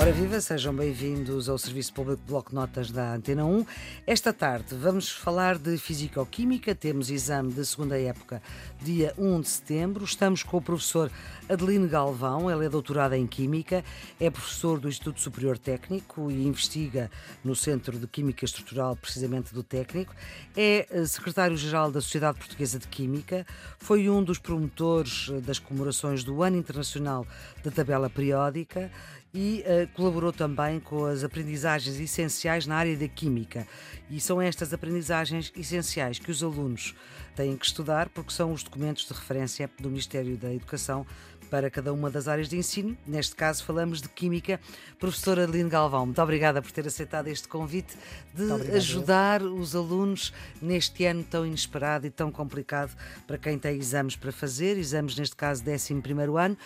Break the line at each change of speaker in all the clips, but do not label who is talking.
Ora viva, sejam bem-vindos ao Serviço Público Bloco Notas da Antena 1. Esta tarde vamos falar de Fisicoquímica, temos exame de segunda época, dia 1 de setembro. Estamos com o professor Adeline Galvão, ele é doutorado em Química, é professor do Instituto Superior Técnico e investiga no Centro de Química Estrutural, precisamente do Técnico. É eh, secretário-geral da Sociedade Portuguesa de Química, foi um dos promotores eh, das comemorações do Ano Internacional da Tabela Periódica e uh, colaborou também com as aprendizagens essenciais na área da química. E são estas aprendizagens essenciais que os alunos têm que estudar, porque são os documentos de referência do Ministério da Educação para cada uma das áreas de ensino. Neste caso, falamos de Química. Professora Adeline Galvão, muito obrigada por ter aceitado este convite de ajudar os alunos neste ano tão inesperado e tão complicado para quem tem exames para fazer, exames, neste caso, 11 ano.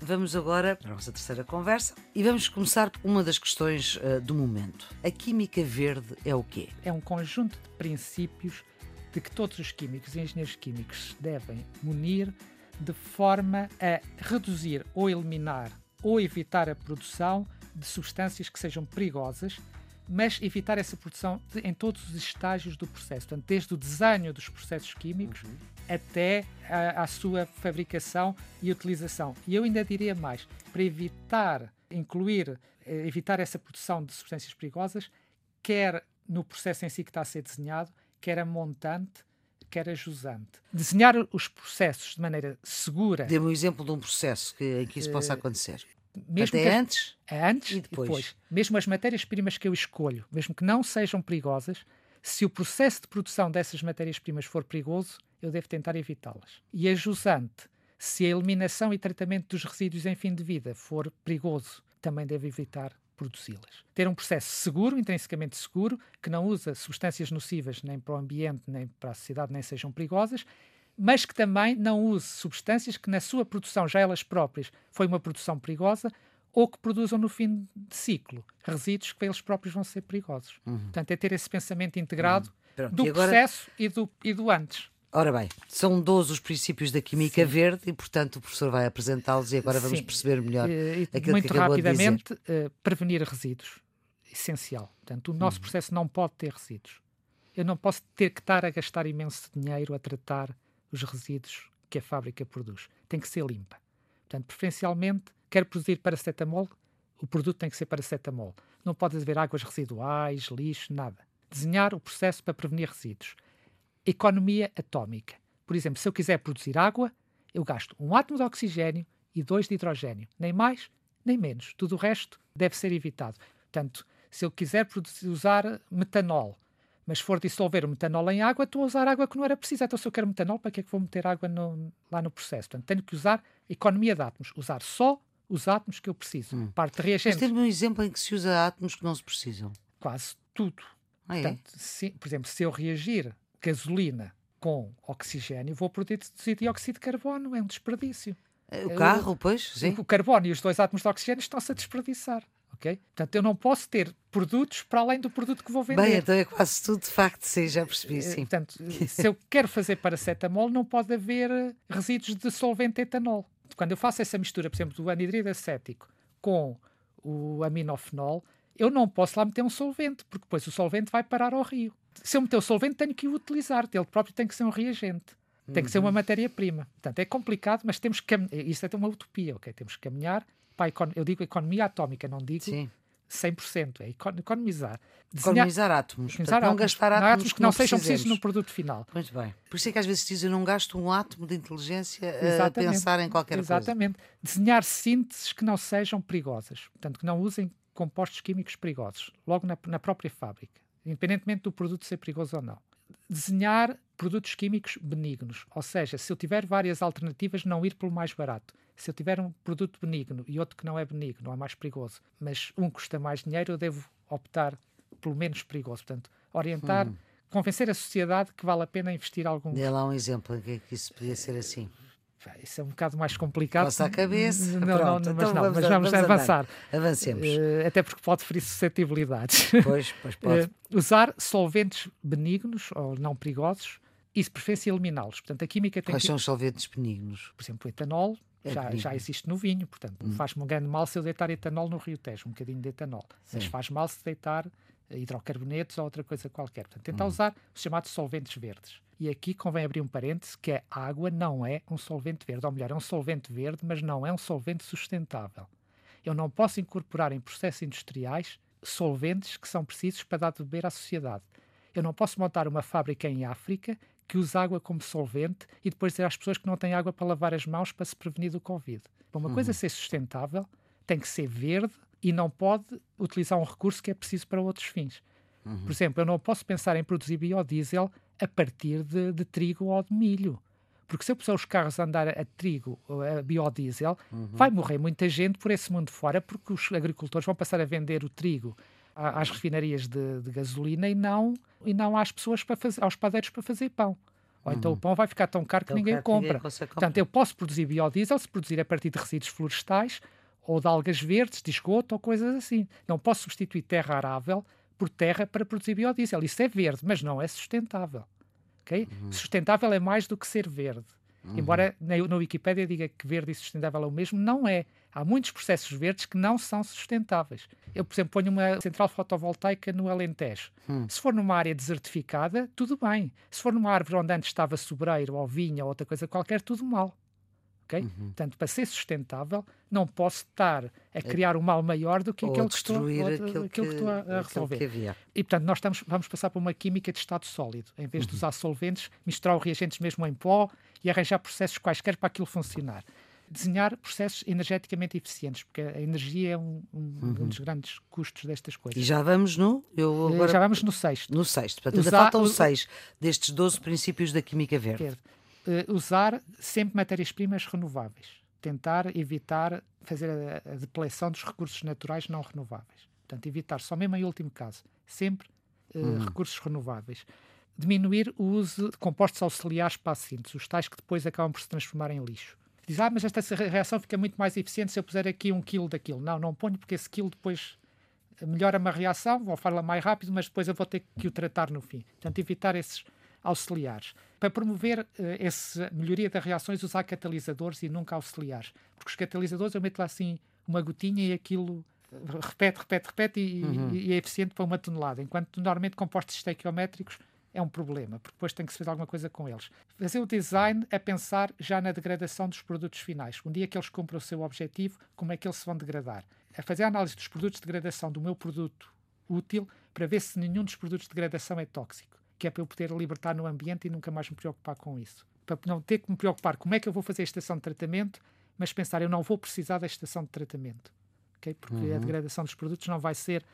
Vamos agora à nossa terceira conversa e vamos começar por uma das questões uh, do momento. A química verde é o quê?
É um conjunto de princípios de que todos os químicos e engenheiros químicos devem munir de forma a reduzir ou eliminar ou evitar a produção de substâncias que sejam perigosas, mas evitar essa produção de, em todos os estágios do processo, portanto, desde o desenho dos processos químicos uhum. até a, a, sua fabricação e utilização. E eu ainda diria mais, para evitar incluir, eh, evitar essa produção de substâncias perigosas, quer no processo em si que está a ser desenhado, quer a montante, que era jusante. Desenhar os processos de maneira segura.
Dê-me um exemplo de um processo que, em que isso possa eh, acontecer. Mesmo Até antes?
Antes e depois. e depois. Mesmo as matérias-primas que eu escolho, mesmo que não sejam perigosas, se o processo de produção dessas matérias-primas for perigoso, eu devo tentar evitá-las. E a jusante, se a eliminação e tratamento dos resíduos em fim de vida for perigoso, também devo evitar produzi-las. Ter um processo seguro, intrinsecamente seguro, que não usa substâncias nocivas nem para o ambiente, nem para a sociedade, nem sejam perigosas, mas que também não use substâncias que na sua produção, já elas próprias, foi uma produção perigosa, ou que produzam no fim de ciclo resíduos que eles próprios vão ser perigosos. Uhum. Portanto, é ter esse pensamento integrado uhum. do e agora... processo e do, e do antes.
Ora bem, são 12 os princípios da química Sim. verde e, portanto, o professor vai apresentá-los e agora vamos Sim. perceber melhor uh, aquilo
muito
que acabou
rapidamente,
de dizer.
Uh, prevenir resíduos. Essencial. Portanto, o nosso hum. processo não pode ter resíduos. Eu não posso ter que estar a gastar imenso dinheiro a tratar os resíduos que a fábrica produz. Tem que ser limpa. Portanto, preferencialmente, quer produzir paracetamol, o produto tem que ser paracetamol. Não pode haver águas residuais, lixo, nada. Desenhar o processo para prevenir resíduos economia atómica. Por exemplo, se eu quiser produzir água, eu gasto um átomo de oxigênio e dois de hidrogênio. Nem mais, nem menos. Tudo o resto deve ser evitado. Portanto, se eu quiser produzir, usar metanol, mas for dissolver o metanol em água, estou a usar água que não era precisa. Então, se eu quero metanol, para que é que vou meter água no, lá no processo? Portanto, tenho que usar economia de átomos. Usar só os átomos que eu preciso. Hum. Parte de reagentes.
Mas tem um exemplo em que se usa átomos que não se precisam.
Quase tudo.
Ah, é?
Portanto, se, por exemplo, se eu reagir gasolina com oxigênio, vou produzir dióxido de carbono, é um desperdício.
É, o carro, eu, pois, sim.
O carbono e os dois átomos de oxigênio estão-se a desperdiçar. Okay? Portanto, eu não posso ter produtos para além do produto que vou vender.
Bem, então é quase tudo de facto, sim, já percebi, eh, sim.
Portanto, se eu quero fazer paracetamol, não pode haver eh, resíduos de solvente etanol. Quando eu faço essa mistura, por exemplo, do anidrido acético com o aminofenol, eu não posso lá meter um solvente, porque depois o solvente vai parar ao rio se eu meter o solvente, tenho que o utilizar. Ele próprio tem que ser um reagente. Tem que ser uma uhum. matéria-prima. Portanto, é complicado, mas temos que. Isso é uma utopia, ok? Temos que caminhar para a Eu digo economia atómica, não digo Sim. 100%. É economizar.
Desenhar, economizar átomos. Economizar átomos, não gastar átomos, átomos
que não, não sejam precisos no produto final.
Muito bem. Por isso é que às vezes dizem: eu não gasto um átomo de inteligência a pensar em qualquer
Exatamente.
coisa.
Exatamente. Desenhar sínteses que não sejam perigosas. Portanto, que não usem compostos químicos perigosos, logo na, na própria fábrica independentemente do produto ser perigoso ou não. Desenhar produtos químicos benignos, ou seja, se eu tiver várias alternativas, não ir pelo mais barato. Se eu tiver um produto benigno e outro que não é benigno, é mais perigoso, mas um custa mais dinheiro, eu devo optar pelo menos perigoso. Portanto, orientar, uhum. convencer a sociedade que vale a pena investir algum.
Dê lá um exemplo em que isso podia ser assim.
Isso é um bocado mais complicado.
Passa a cabeça. Não,
Pronto,
não,
então mas não, vamos, mas vamos, vamos avançar.
Avancemos.
Uh, até porque pode ferir suscetibilidades.
Pois, pois pode.
Uh, usar solventes benignos ou não perigosos e, se preferência, eliminá-los. Portanto, a química tem
Quais
que...
são os solventes benignos?
Por exemplo, o etanol É já, já existe no vinho, portanto, hum. faz-me um grande mal se eu deitar etanol no Rio Tejo, um bocadinho de etanol. Sim. Mas faz mal se deitar hidrocarbonetos ou outra coisa qualquer. Portanto, tentar hum. usar os chamados solventes verdes. E aqui convém abrir um parêntese que a água não é um solvente verde, ou melhor, é um solvente verde, mas não é um solvente sustentável. Eu não posso incorporar em processos industriais solventes que são precisos para dar de beber à sociedade. Eu não posso montar uma fábrica em África que use água como solvente e depois dizer às pessoas que não têm água para lavar as mãos para se prevenir do Covid. Uma uhum. coisa ser sustentável, tem que ser verde e não pode utilizar um recurso que é preciso para outros fins. Uhum. Por exemplo, eu não posso pensar em produzir biodiesel a partir de, de trigo ou de milho. Porque se eu puser os carros a andar a trigo ou a biodiesel, uhum. vai morrer muita gente por esse mundo fora, porque os agricultores vão passar a vender o trigo às refinarias de, de gasolina e não, e não às pessoas para fazer, aos padeiros para fazer pão. Ou então o uhum. pão vai ficar tão caro que tão ninguém compra. Ninguém Portanto, eu posso produzir biodiesel se produzir a partir de resíduos florestais ou de algas verdes, de esgoto ou coisas assim. Não posso substituir terra arável por terra para produzir biodiesel. Isso é verde, mas não é sustentável. Okay? Uhum. Sustentável é mais do que ser verde. Uhum. Embora na, na Wikipédia diga que verde e sustentável é o mesmo, não é. Há muitos processos verdes que não são sustentáveis. Eu, por exemplo, ponho uma central fotovoltaica no Alentejo. Hum. Se for numa área desertificada, tudo bem. Se for numa árvore onde antes estava sobreiro ou vinha ou outra coisa qualquer, tudo mal. Okay? Uhum. Portanto, para ser sustentável, não posso estar a é criar um mal maior do que aquele que, estou, aquilo que, que estou a, a resolver. E, portanto, nós estamos, vamos passar para uma química de estado sólido. Em vez uhum. de usar solventes, misturar os reagentes mesmo em pó e arranjar processos quaisquer para aquilo funcionar. Desenhar processos energeticamente eficientes, porque a energia é um, um, uhum. um dos grandes custos destas coisas.
E já vamos no. Eu
agora... Já vamos no sexto.
No sexto. Portanto, ainda faltam seis destes 12 princípios da química verde. verde
usar sempre matérias-primas renováveis. Tentar evitar fazer a, a depleção dos recursos naturais não renováveis. Portanto, evitar, só mesmo em último caso, sempre uh, hum. recursos renováveis. Diminuir o uso de compostos auxiliares para a síntese, os tais que depois acabam por se transformar em lixo. Diz, ah, mas esta reação fica muito mais eficiente se eu puser aqui um quilo daquilo. Não, não ponho porque esse quilo depois melhora uma reação, vou falar mais rápido, mas depois eu vou ter que o tratar no fim. Portanto, evitar esses auxiliares. Para promover uh, essa melhoria das reações, usar catalisadores e nunca auxiliares. Porque os catalisadores, eu meto lá assim uma gotinha e aquilo repete, repete, repete e, uhum. e é eficiente para uma tonelada. Enquanto normalmente compostos estequiométricos é um problema, porque depois tem que se fazer alguma coisa com eles. Fazer o design é pensar já na degradação dos produtos finais. Um dia que eles cumpram o seu objetivo, como é que eles se vão degradar? É fazer a análise dos produtos de degradação do meu produto útil para ver se nenhum dos produtos de degradação é tóxico que é para eu poder libertar no ambiente e nunca mais me preocupar com isso. Para não ter que me preocupar como é que eu vou fazer a estação de tratamento, mas pensar eu não vou precisar da estação de tratamento. Okay? Porque uhum. a degradação dos produtos não vai ser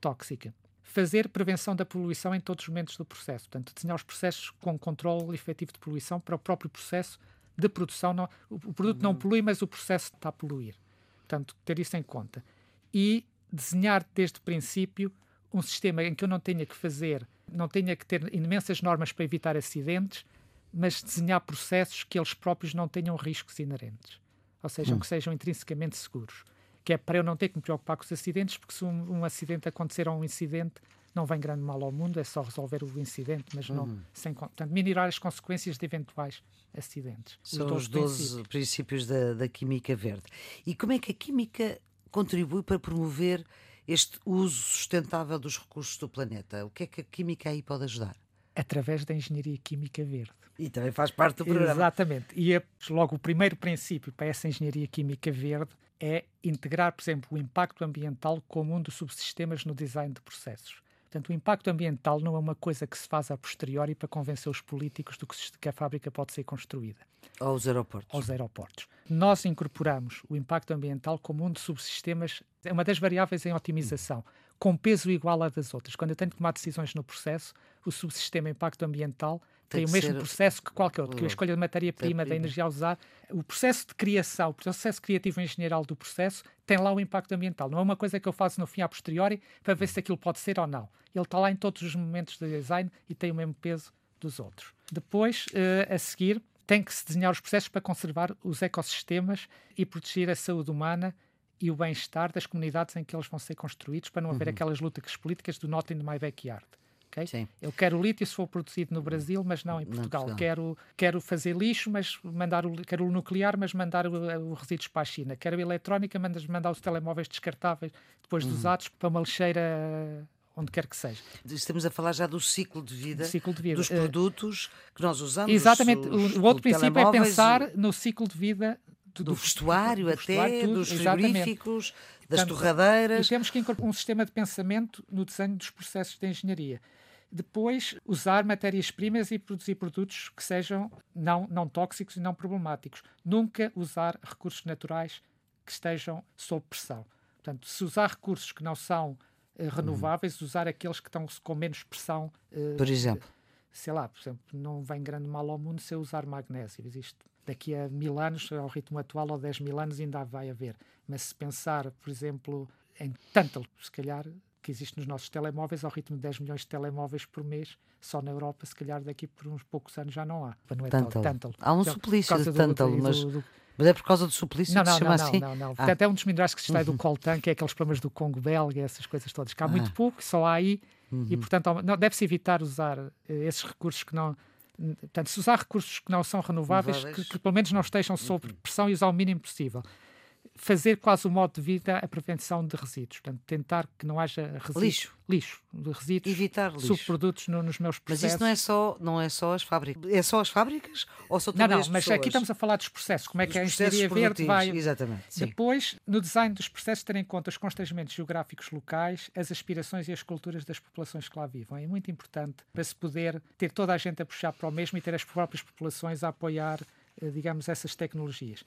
tóxica. Fazer prevenção da poluição em todos os momentos do processo. Portanto, desenhar os processos com controle efetivo de poluição para o próprio processo de produção. Não, o, o produto uhum. não polui, mas o processo está a poluir. Portanto, ter isso em conta. E desenhar desde o princípio um sistema em que eu não tenha que fazer não tenha que ter imensas normas para evitar acidentes, mas desenhar processos que eles próprios não tenham riscos inerentes, ou seja, hum. que sejam intrinsecamente seguros. Que é para eu não ter que me preocupar com os acidentes, porque se um, um acidente acontecer ou um incidente, não vem grande mal ao mundo, é só resolver o incidente, mas não uhum. sem portanto, minorar as consequências de eventuais acidentes.
São os 12 princípios, princípios da, da química verde. E como é que a química contribui para promover este uso sustentável dos recursos do planeta? O que é que a química aí pode ajudar?
Através da engenharia química verde.
E também faz parte do programa.
Exatamente. E é, logo o primeiro princípio para essa engenharia química verde é integrar, por exemplo, o impacto ambiental como um dos subsistemas no design de processos. Portanto, o impacto ambiental não é uma coisa que se faz a posteriori para convencer os políticos do que a fábrica pode ser construída.
Aos aeroportos.
Aos aeroportos. Nós incorporamos o impacto ambiental como um dos subsistemas, é uma das variáveis em otimização, com peso igual à das outras. Quando eu tenho que tomar decisões no processo, o subsistema impacto ambiental tem, tem o mesmo ser... processo que qualquer outro, que a escolha de matéria-prima, da energia a usar. O processo de criação, o processo criativo engenheiral do processo tem lá o impacto ambiental. Não é uma coisa que eu faço no fim a posteriori para ver se aquilo pode ser ou não. Ele está lá em todos os momentos do design e tem o mesmo peso dos outros. Depois, uh, a seguir, tem que se desenhar os processos para conservar os ecossistemas e proteger a saúde humana e o bem-estar das comunidades em que eles vão ser construídos, para não haver uhum. aquelas lutas políticas do not in my backyard Okay? Sim. Eu quero lítio se for produzido no Brasil, mas não em Portugal. Não, quero, quero fazer lixo, mas mandar o, quero o nuclear, mas mandar o, o resíduos para a China. Quero a eletrónica, mas mandar os telemóveis descartáveis depois uhum. usados para uma lixeira onde quer que seja.
Estamos a falar já do ciclo de vida,
ciclo de vida.
dos eh, produtos que nós usamos.
Exatamente. Os, o outro princípio é pensar no ciclo de vida
do, do vestuário do, do até, vestuário, dos frigoríficos, exatamente. das Portanto, torradeiras.
E temos que incorporar um sistema de pensamento no desenho dos processos de engenharia. Depois, usar matérias-primas e produzir produtos que sejam não, não tóxicos e não problemáticos. Nunca usar recursos naturais que estejam sob pressão. Portanto, se usar recursos que não são uh, renováveis, uhum. usar aqueles que estão com menos pressão.
Uh, por exemplo?
sei lá, por exemplo, não vem grande mal ao mundo se eu usar magnésio. Existe daqui a mil anos, ao ritmo atual, ou dez mil anos, ainda vai haver. Mas se pensar, por exemplo, em tanto, se calhar, que existe nos nossos telemóveis, ao ritmo de 10 milhões de telemóveis por mês, só na Europa, se calhar daqui por uns poucos anos já não há.
Não é Tântalo. Há um então, suplício de Tântalo, mas... Do, do, mas é por causa do suplício
não,
não,
que se chama
não, assim?
Não, não, não. Ah. Até um dos minerais que se extrai do coltan, que é aqueles problemas do Congo belga, essas coisas todas, que há ah. muito pouco, só há aí, uhum. e portanto deve-se evitar usar uh, esses recursos que não. Portanto, se usar recursos que não são renováveis, que, que, pelo menos não estejam sob uhum. pressão e usar o mínimo possível fazer quase o modo de vida a prevenção de resíduos. Portanto, tentar que não haja resíduos.
Lixo.
Lixo, resíduos,
Evitar lixo.
subprodutos no, nos meus processos.
Mas isso não é só, não é só as fábricas. É só as fábricas ou são também
Não, não,
as
mas aqui estamos a falar dos processos. Como é que a engenharia verde vai...
Exatamente.
Sim. Depois, no design dos processos, ter em conta os constrangimentos geográficos locais, as aspirações e as culturas das populações que lá vivem. É muito importante para se poder ter toda a gente a puxar para o mesmo e ter as próprias populações a apoiar, eh, digamos, essas tecnologias.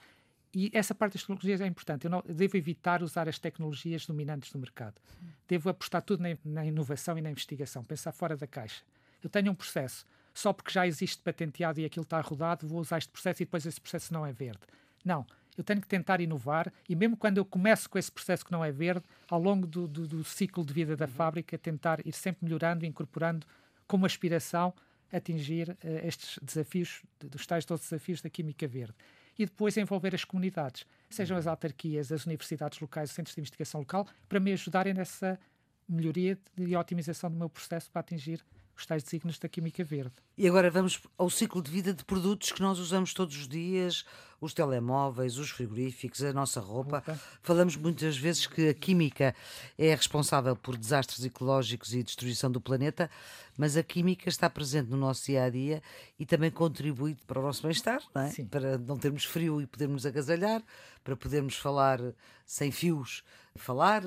E essa parte das tecnologias é importante. Eu, não, devo evitar usar as tecnologias dominantes do mercado. Devo apostar tudo na, na, inovação e na investigação, pensar fora da caixa. Eu tenho um processo, só porque já existe patenteado e aquilo está rodado, vou usar este processo e depois esse processo não é verde. Não. Eu tenho que tentar inovar e, mesmo quando eu começo com esse processo que não é verde, ao longo do, do, do ciclo de vida da fábrica, tentar ir sempre melhorando, incorporando como aspiração atingir uh, estes desafios, dos tais 12 desafios da química verde e depois envolver as comunidades, sejam as autarquias, as universidades locais, os centros de investigação local, para me ajudarem nessa melhoria e otimização do meu processo para atingir os tais desígnios da química verde.
E agora vamos ao ciclo de vida de produtos que nós usamos todos os dias, os telemóveis, os frigoríficos, a nossa roupa. Opa. Falamos muitas vezes que a química é responsável por desastres ecológicos e destruição do planeta, mas a química está presente no nosso dia a dia e também contribui para o nosso bem-estar, não é? para não termos frio e podermos agasalhar, para podermos falar sem fios, falar,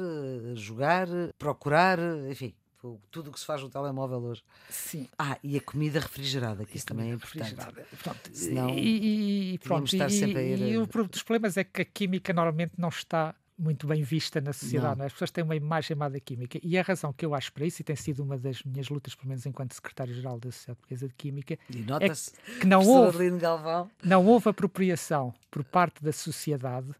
jogar, procurar, enfim tudo o que se faz no telemóvel hoje.
Sim.
Ah, e a comida refrigerada, que isso também é importante.
Pronto, Senão, e, e pronto, estar e, a ir e, o dos problemas é que a química normalmente não está muito bem vista na sociedade. É? As pessoas têm uma imagem má da química. E a razão que eu acho para isso, e tem sido uma das minhas lutas, pelo menos enquanto secretário-geral da Sociedade Portuguesa de Química,
é
que não houve, não houve apropriação por parte da sociedade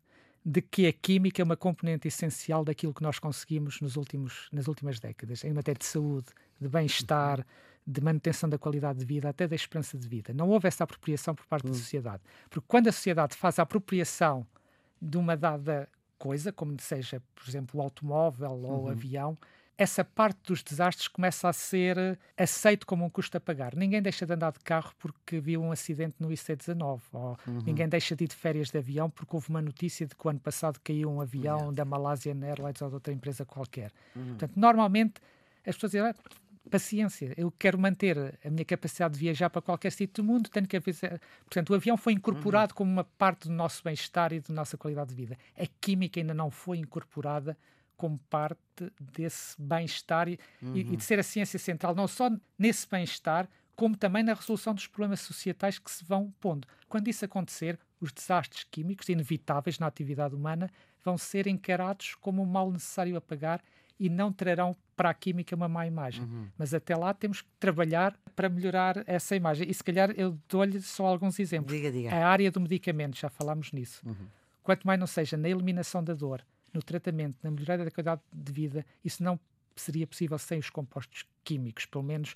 de que a química é uma componente essencial daquilo que nós conseguimos nos últimos, nas últimas décadas, em matéria de saúde, de bem-estar, de manutenção da qualidade de vida, até da esperança de vida. Não houve essa apropriação por parte da hum. sociedade. Porque quando a sociedade faz a apropriação de uma dada coisa, como seja, por exemplo, o automóvel ou o uhum. avião, essa parte dos desastres começa a ser eh, aceito como um custo a pagar. Ninguém deixa de andar de carro porque viu um acidente no IC-19, ou uhum. ninguém deixa de ir de férias de avião porque houve uma notícia de que o ano passado caiu um avião yeah. da Malásia Airlines ou de outra empresa qualquer. Uhum. Portanto, normalmente as pessoas dizem, ah, paciência, eu quero manter a minha capacidade de viajar para qualquer sítio do mundo, tenho que avisar. Portanto, o avião foi incorporado uhum. como uma parte do nosso bem-estar e da nossa qualidade de vida. A química ainda não foi incorporada como parte desse bem-estar e, uhum. e, de ser a ciência central, não só nesse bem-estar, como também na resolução dos problemas societais que se vão pondo. Quando isso acontecer, os desastres químicos inevitáveis na atividade humana vão ser encarados como um mal necessário a pagar e não trarão para a química uma má imagem. Uhum. Mas até lá temos que trabalhar para melhorar essa imagem. E se calhar eu dou-lhe só alguns exemplos.
Diga, diga.
A área do medicamento, já falámos nisso. Uhum. Quanto mais não seja na eliminação da dor, no tratamento, na melhoria da qualidade de vida, isso não seria possível sem os compostos químicos, pelo menos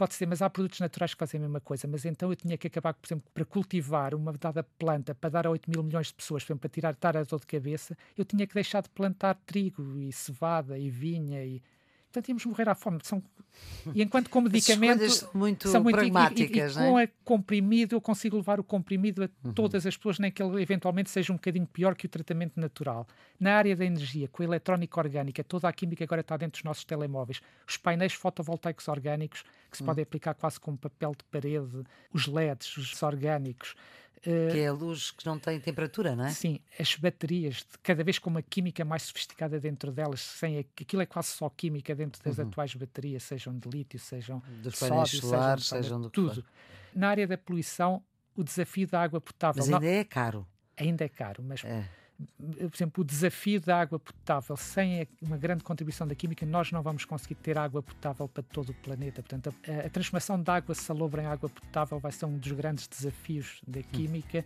pode ser, mas há produtos naturais que fazem a mesma coisa. Mas então eu tinha que acabar, por exemplo, para cultivar uma dada planta, para dar a 8 mil milhões de pessoas, para tirar a dor de cabeça, eu tinha que deixar de plantar trigo e cevada e vinha e, portanto íamos morrer à fome. São, e enquanto com medicamento.
São muito são muito pragmáticas,
e, e, e, com é? comprimido, eu consigo levar o comprimido a uhum. todas as pessoas, nem que ele eventualmente seja um bocadinho pior que o tratamento natural. Na área da energia, com a eletrónica orgânica, toda a química agora está dentro dos nossos telemóveis, os painéis fotovoltaicos orgânicos, que se uhum. podem aplicar quase como papel de parede, os LEDs, os orgânicos.
Que é a luz que não tem temperatura, não é?
Sim, as baterias, cada vez com uma química mais sofisticada dentro delas, sem aquilo é quase só química dentro das uhum. atuais baterias, sejam de lítio, sejam
Dos
de sódio,
solares, sejam, sejam do
tudo. Na área da poluição, o desafio da água potável.
Mas ainda não, é caro.
Ainda é caro, mas é por exemplo, o desafio da água potável, sem uma grande contribuição da química, nós não vamos conseguir ter água potável para todo o planeta. Portanto, a, a transformação da água salobra em água potável vai ser um dos grandes desafios da química.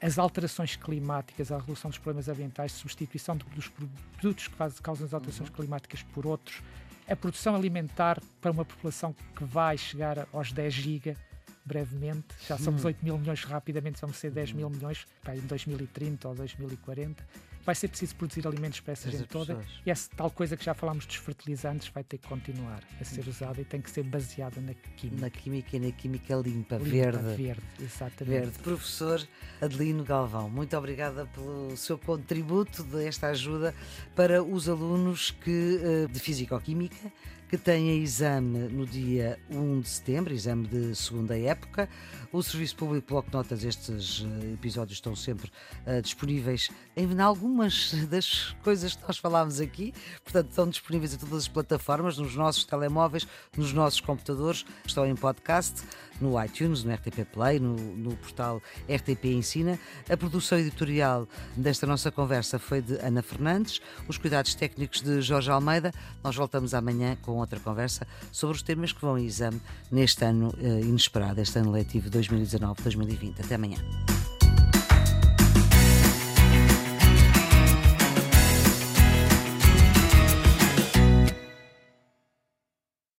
As alterações climáticas, a redução dos problemas ambientais, substituição dos produtos que faz, causam as alterações uhum. climáticas por outros, a produção alimentar para uma população que vai chegar aos 10 giga brevemente. Já somos hum. 8 mil milhões, rapidamente vamos ser 10 mil milhões pá, em 2030 ou 2040. Vai ser preciso produzir alimentos para essa gente toda. E essa tal coisa que já falámos dos fertilizantes vai ter que continuar a ser usada e tem que ser baseada na química.
Na química e na química limpa,
limpa
verde.
Verde, exatamente.
Verde. Professor Adelino Galvão, muito obrigada pelo seu contributo desta ajuda para os alunos que, eh, de Físico-Química que têm exame no dia 1 de setembro, exame de segunda época. O Serviço Público Bloco Notas, estes eh, episódios estão sempre uh, disponíveis em algumas das coisas que nós falámos aqui, portanto, estão disponíveis em todas as plataformas, nos nossos telemóveis, nos nossos computadores, estão em podcast, no iTunes, no RTP Play, no, no portal RTP Ensina. A produção editorial desta nossa conversa foi de Ana Fernandes, os cuidados técnicos de Jorge Almeida. Nós voltamos amanhã com outra conversa sobre os temas que vão em exame neste ano uh, inesperado, este ano letivo 2019-2020. Até amanhã.